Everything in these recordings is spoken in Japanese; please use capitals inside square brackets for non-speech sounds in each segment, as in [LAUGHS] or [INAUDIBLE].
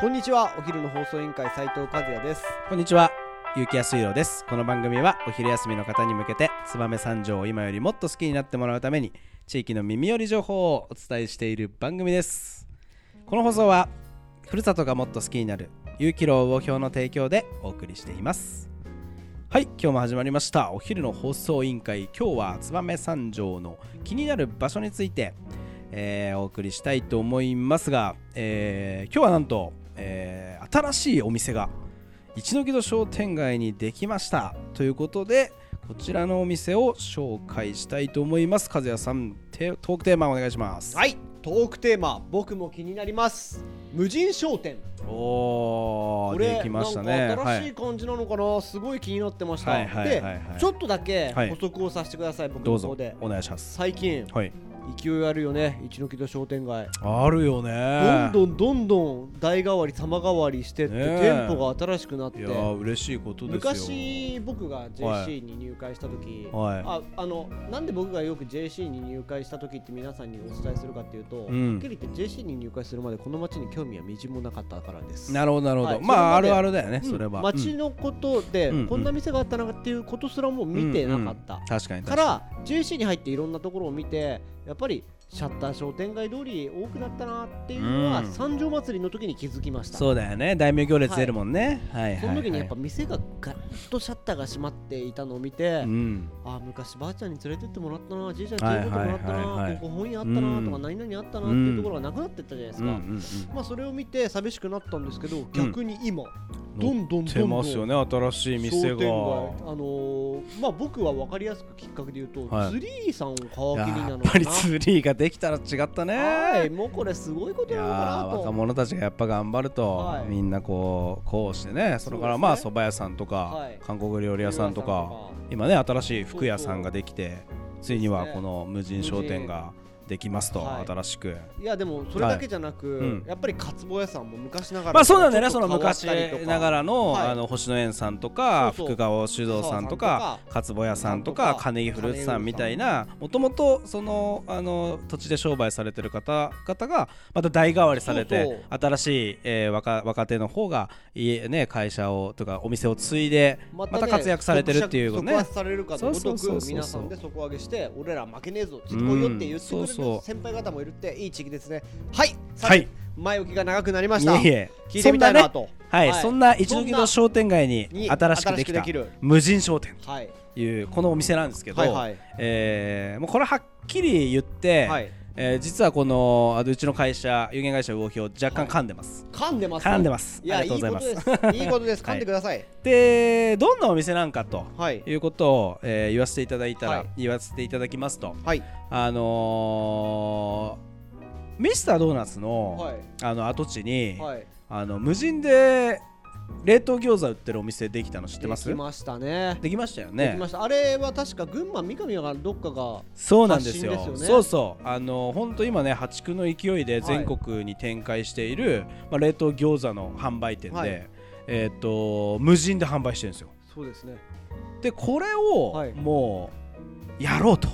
こんにちは。お昼の放送委員会斉藤和也です。こんにちは。ゆうきやすいろうです。この番組はお昼休みの方に向けて燕三条を今よりもっと好きになってもらうために地域の耳寄り情報をお伝えしている番組です。この放送はふるさとがもっと好きになる有機楼魚標の提供でお送りしています。はい今日も始まりました。お昼の放送委員会。今日は燕三条の気になる場所について、えーお送りしたいと思いますが、えー今日はなんと、えー新しいお店が一ノ木戸商店街にできました。ということでこちらのお店を紹介したいと思います。和也さんテトークテーマお願いします。はい。トークテーマ僕も気になります。無人商店。おーできましたね。新しいはい感じなのかな、すごい気になってました、はいはいはいはいでちょっとだけはい補足をさせてください、僕どうぞの方でお願いします最近はい勢いあるよね一ノ木戸商店街。あるよね。どんどんどんどん代替わり様変わりしてって、ねえ。店舗が新しくなって。いやー嬉しいことですよ。昔僕が JC に入会した時、はい。ああのなんで僕がよく JC に入会した時って皆さんにお伝えするかっていうと、うん。はっきり言って JC に入会するまでこの町に興味はみじんもなかったからです。なるほどなるほど、はい。まああるあるだよね、うん。それは。うん町のことで、うん。こんな店があったなっていうことすらも見てなかった、うんうん確かに確かに。から JC に入っていろんなところを見てやっぱりシャッター商店街通り多くなったなっていうのは、うん。三条祭りの時に気づきました。そうだよね。大名行列出るもんね、はい、その時にやっぱ店がガラッとシャッターが閉まっていたのを見て、うん。あ昔ばあちゃんに連れてってもらったなじいちゃんに連れてってもらったな、ここ本屋あったなとか、うん何々あったなっていうところがなくなってったじゃないですか、まあそれを見て寂しくなったんですけど逆に今、どんどんますよね新しい店が。商店街。あのーまあ僕は分かりやすくきっかけで言うと、はい。ツリーさんを皮切りなやのかな。っぱりツリーができたら違ったね。はいもうこれすごいことなのかなと。ー若者たちがやっぱ頑張ると、はい。みんなこうこうしてね。それからまあ蕎麦屋さんとか、はい。韓国料理屋さんとか今ね新しい服屋さんができてついにはこの無人商店ができますと、はい。新しく。いやでもそれだけじゃなく、はい。うん。やっぱりかつぼ屋さんも昔ながらまあそうなんだよねその昔ながらの,、はい。あの星野園さんとか福川酒造さんとか勝坊屋さんとかとか金井フルーツさんみたいなもともとそのあの土地で商売されてる方々がまた代替わりされて新しい、えー若若手の方が家、ね、会社をとかお店を継いでまたね活躍されてるっていう底ねされるかと上げして俺ら負けねえぞついてこいよって言ってくれうんそう。先輩方もいるっていい地域ですね。はい。はい。前置きが長くなりました。いえいえ。聞いてみたいなと。はい、はい。そんな一ノ木戸商店街にに新しくできた無人商店はい。というこのお店なんですけど、はいはい。えーもうこれはっきり言って、はいえー実はこのうちの会社有限会社魚標若干噛んでます、噛んでます？噛んでます。ありがとうございます。いいことです。[LAUGHS] いいことです。はい噛んでください。でどんなお店なんかとはい。いうことを、えー言わせていただいたら、はい。言わせていただきますと。はい。あのーミスタードーナツの,、はい。あの跡地に、はい。あの無人で冷凍餃子売ってるお店できたの知ってます？できましたね。できましたよでねきました。あれは確か群馬三上がどっかがそうなんですよ。そうそう。あの本当今ね破竹の勢いで全国に展開している、まあ、冷凍餃子の販売店で、はい。えっ、と無人で販売してるんですよ。そうですね。でこれをはい。もうやろうと。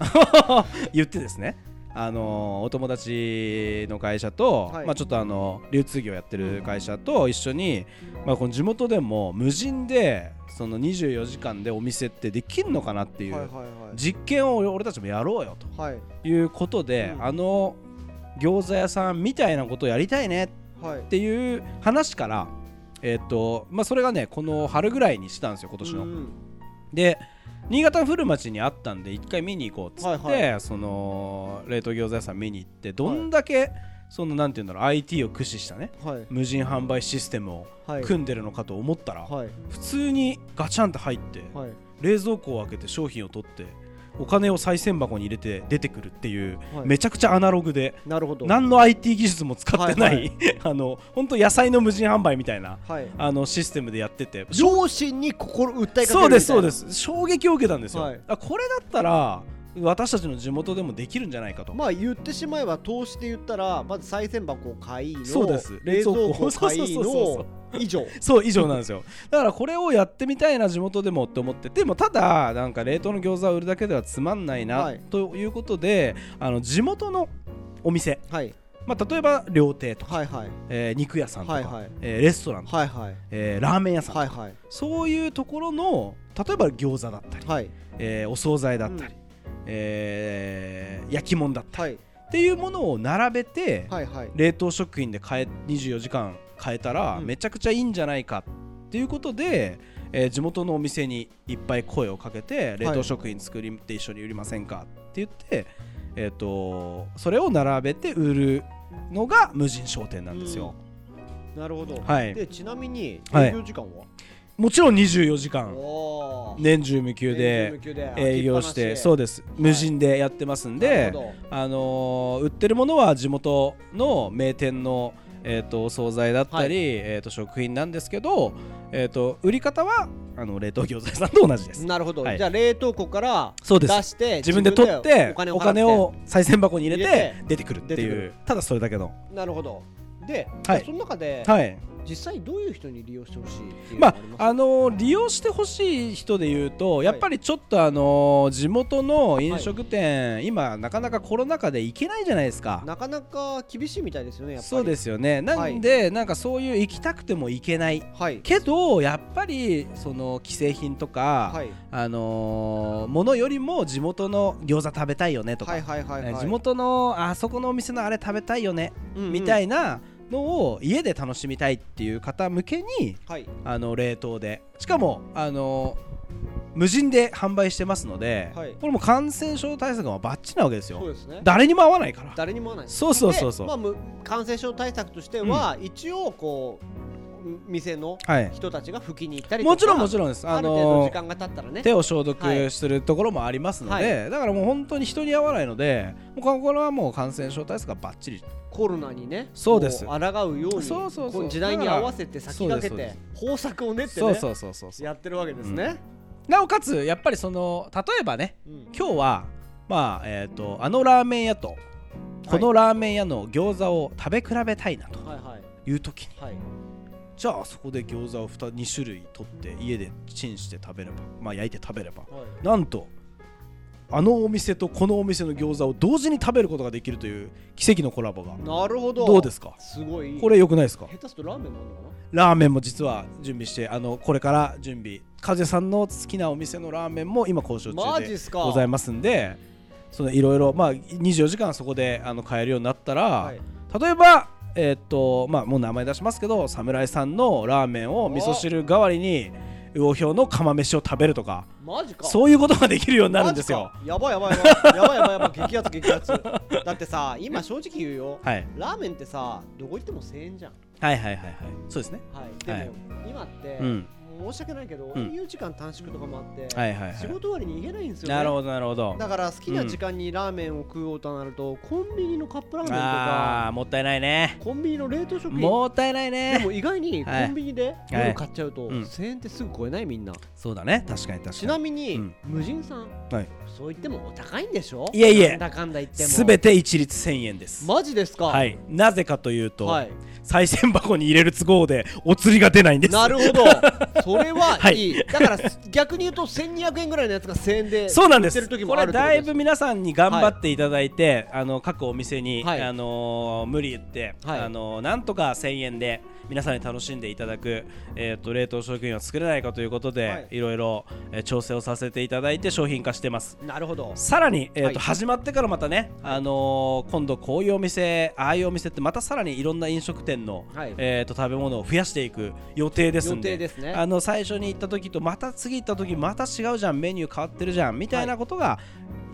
[LAUGHS] 言ってですねあのお友達の会社と、はい。まあ、ちょっとあの流通業やってる会社と一緒に、まあ、この地元でも無人でその24時間でお店ってできるのかなっていう、実験を俺たちもやろうよはい。ということで、うん。あの餃子屋さんみたいなことをやりたいね。はい。っていう話から、えっとまあ、それがねこの春ぐらいにしたんですよ今年の。うん。で新潟の古町にあったんで一回見に行こうっつって、はいその冷凍餃子屋さん見に行ってどんだけ、そのなんていうんだろう IT を駆使したねはい。無人販売システムをはい。組んでるのかと思ったら、はい。普通にガチャンと入って、はい。冷蔵庫を開けて商品を取ってお金を賽銭箱に入れて出てくるっていう、はい。めちゃくちゃアナログでなるほど。何の IT 技術も使ってない、はい [LAUGHS] あの本当野菜の無人販売みたいなはい。あのシステムでやってて両親に心訴えかけるそうですそうです。衝撃を受けたんですよ、はい。あこれだったら私たちの地元でもできるんじゃないかと、まあ言ってしまえば投資で言ったらまず賽銭箱を買いのそうです。冷蔵庫を買いの以上。そう以上なんですよ。だからこれをやってみたいな地元でもって思って。でもただなんか冷凍の餃子を売るだけではつまんないな、はい。ということであの地元のお店。はい。まあ、例えば料亭とか、はいはい。えー肉屋さんとか、はいはい。えーレストランとか、はいはい。えーラーメン屋さんとか、はいはい。そういうところの例えば餃子だったり、はい。えーお惣菜だったり、うんえー焼き物だった。り、はい。っていうものを並べて、はいはい。冷凍食品で買え24時間買えたらうん。めちゃくちゃいいんじゃないかっていうことで、えー地元のお店にいっぱい声をかけて冷凍食品作りて一緒に売りませんかって言って、えー、とそれを並べて売るのが無人商店なんですよ、なるほど。はい。でちなみにはい。営業時間は？もちろん24時間。年中無休で営業してそうです。無人でやってますんなであのー売ってるものは地元の名店の、えー、とお惣菜だったり、えー、と食品なんですけど、えー、と売り方はあの冷凍餃子屋さんと同じです。なるほど、はい。じゃあ冷凍庫から出して自分で取ってお金を賽銭箱に入れて出てくるっていう。ただそれだけの。なるほど。で、はい。その中で、はい実際どういう人に利用してほしいまがあああのー利用してほしい人で言うとやっぱりちょっとあのー地元の飲食店、今なかなかコロナ禍で行けないじゃないですか。なかなか厳しいみたいですよねやっぱり。そうですよね。なんで、なんかそういう行きたくても行けない。はい。けどやっぱりその既製品とか、はい。あのーものよりも地元の餃子食べたいよねとか、はいはいはいはい。地元のあそこのお店のあれ食べたいよね、みたいいなのを家で楽しみたいっていう方向けにはい。あの冷凍で。しかもあの無人で販売してますので、はい。これも感染症対策がバッチリなわけですよ。そうですね。誰にも合わないから。誰にも合わない。そうそうそうそう。でまあ、む感染症対策としては、一応こう店のはい。人たちが拭きに行ったりとかもちろんもちろんです。ある程度時間が経ったらね。手を消毒するところもありますので、はだからもう本当に人に合わないのでもうこれはもう感染症対策がバッチリ。コロナにねそうです。こ抗うようにそうそうそう時代に合わせて先駆けて方策を練ってねそうそうそうそうそう。やってるわけですね、なおかつやっぱりその例えばねうん。今日はまあえっ、とあのラーメン屋とこのラーメン屋の餃子を食べ比べたいなとはいはい。いう時にはいじゃあそこで餃子を 2, 2種類取って家でチンして食べればまあ焼いて食べれば。はい。なんとあのお店とこのお店の餃子を同時に食べることができるという奇跡のコラボが。なるほど。どうですか？すごい。これ良くないですか？下手するとラーメンもあるのかラーメンも実は準備してあのこれから準備風さんの好きなお店のラーメンも今交渉中でございますんでそのいろいろまあ24時間そこであの買えるようになったら、はい。例えばえーっとまあもう名前出しますけど侍さんのラーメンを味噌汁代わりに魚氷の釜飯を食べるとかマジか。そういうことができるようになるんですよ。やばいやばいやばい。やばいやばい激アツ激アツ。だってさ今正直言うよ。はい。ラーメンってさどこ行っても1000円じゃん。はいはいはいはい。そうですね。はい。でも、はい今って、うん申し訳ないけど、うん。営業時間短縮とかもあって、はいはいはい。仕事終わりに行けないんですよね。なるほどなるほど。だから好きな時間にラーメンを食おうとなると、コンビニのカップラーメンとあかあもったいないね。コンビニの冷凍食品。もったいないでねも意外にコはい。ンビニではい。夜買っちゃうと、うん。1000円ってすぐ超えないみんな。そうだね。確かに確かに。ちなみに、うん。無人さん、はい。そう言ってもお高いんでしょ？いえいえ。なんだかんだ言っても。すべて一律1000円です。マジですか？はい。なぜかというと、はい。賽銭箱に入れる都合でお釣りが出ないんです。なるほど [LAUGHS] それははい。いい、だから逆に言うと1200円ぐらいのやつが1000円でそうなんです。売ってる時これだいぶ皆さんに頑張っていただいて、あの各お店に、はい。あのー無理言って、はい。あのーなんとか1000円で皆さんに楽しんでいただく、えー、と冷凍食品を作れないかということで、はい。い、ろいろ、えー調整をさせていただいて商品化してます。なるほど。さらに、えーとはい。始まってからまたね、あのー今度こういうお店ああいうお店ってまたさらにいろんな飲食店の、はい。えー、と食べ物を増やしていく予定ですんで予定ですね。あの最初に行った時とまた次行った時また違うじゃんメニュー変わってるじゃんみたいなことが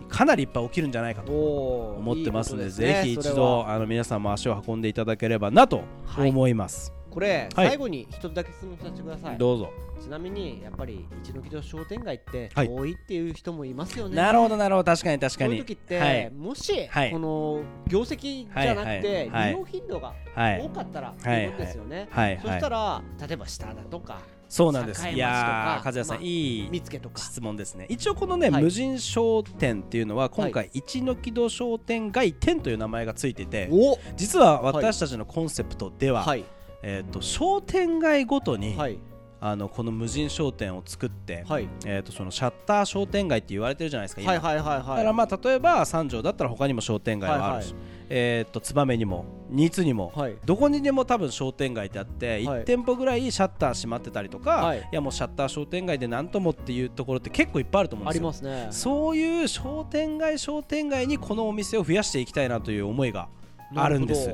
かなりいっぱい起きるんじゃないかと思ってますのでねぜひ一度は。あの皆さんも足を運んでいただければなとはい。思います、これ、はい。最後に一つだけ質問させてください。どうぞ。ちなみにやっぱり一ノ木戸商店街ってはい。多いっていう人もいますよね、なるほどなるほど。確かに確かそういにう時って、はい。もし、はい。この業績じゃなくて、利用頻度がはい。多かったらい。い。うことですよね、はい。そしたら例えば下田とかそうなんです。いやー和也さん、まあいい見附とか。質問ですね。一応このね、はい。無人商店っていうのは今回、一ノ木戸商店街店という名前がついててお実は私たちのコンセプトでは、はいえー、と商店街ごとにはい。あのこの無人商店を作って、はい。えー、とそのシャッター商店街って言われてるじゃないですか今、はいはいはいだかはいらまあ例えば三条だったら他にも商店街はあるし、はいえー、と燕にも新津にも、はい。どこにでも多分商店街ってあって、はい。1店舗ぐらいシャッター閉まってたりとか、はい。い、やもうシャッター商店街でなんともっていうところって結構いっぱいあると思うんあですよ。りますね。そういう商店街商店街にこのお店を増やしていきたいなという思いがあるんです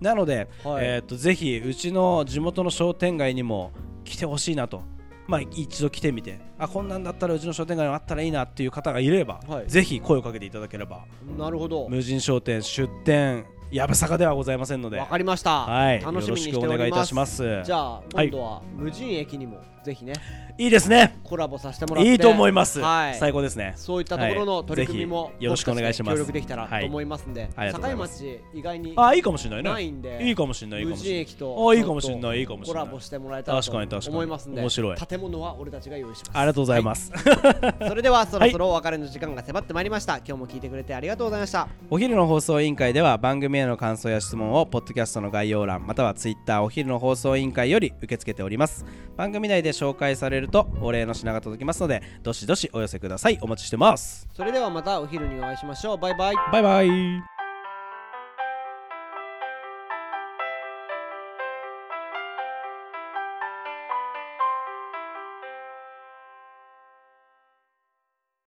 なので、どはい。えー、とぜひうちの地元の商店街にも来てほしいなと。まあ、一度来てみて。あこんなんだったらうちの商店街にあったらいいなっていう方がいれば、はい。ぜひ声をかけていただければ。なるほど。無人商店出店やぶさかではございませんので。わかりました。はい、楽しみにしてお願いいたします。じゃあはい。今度は無人駅にもぜひねいいですね。コラボさせてもらって。いいと思います、はい。最高ですね。そういったところの取り組みもよろしくお願いします。協力できたらと思いますんではい境町意外にあいいかもしれないね。ないんでいいかもしれない無人駅とあいいかもしれないいいかもしれない。コラボしてもらえたらと確かに確かに。思いますんで面白い。建物は俺たちが用意します。ありがとうございます、はい。[LAUGHS] それではそろそろお別れの時間が迫ってまいりました。今日も聞いてくれてありがとうございました。お昼の放送委員会では番組への感想や質問をポッドキャストの概要欄またはツイッターお昼の放送委員会より受け付けております。番組内で紹介されるとお礼の品が届きますのでどしどしお寄せください。お待ちしてます。それではまたお昼にお会いしましょう。バイバイ。バイバイ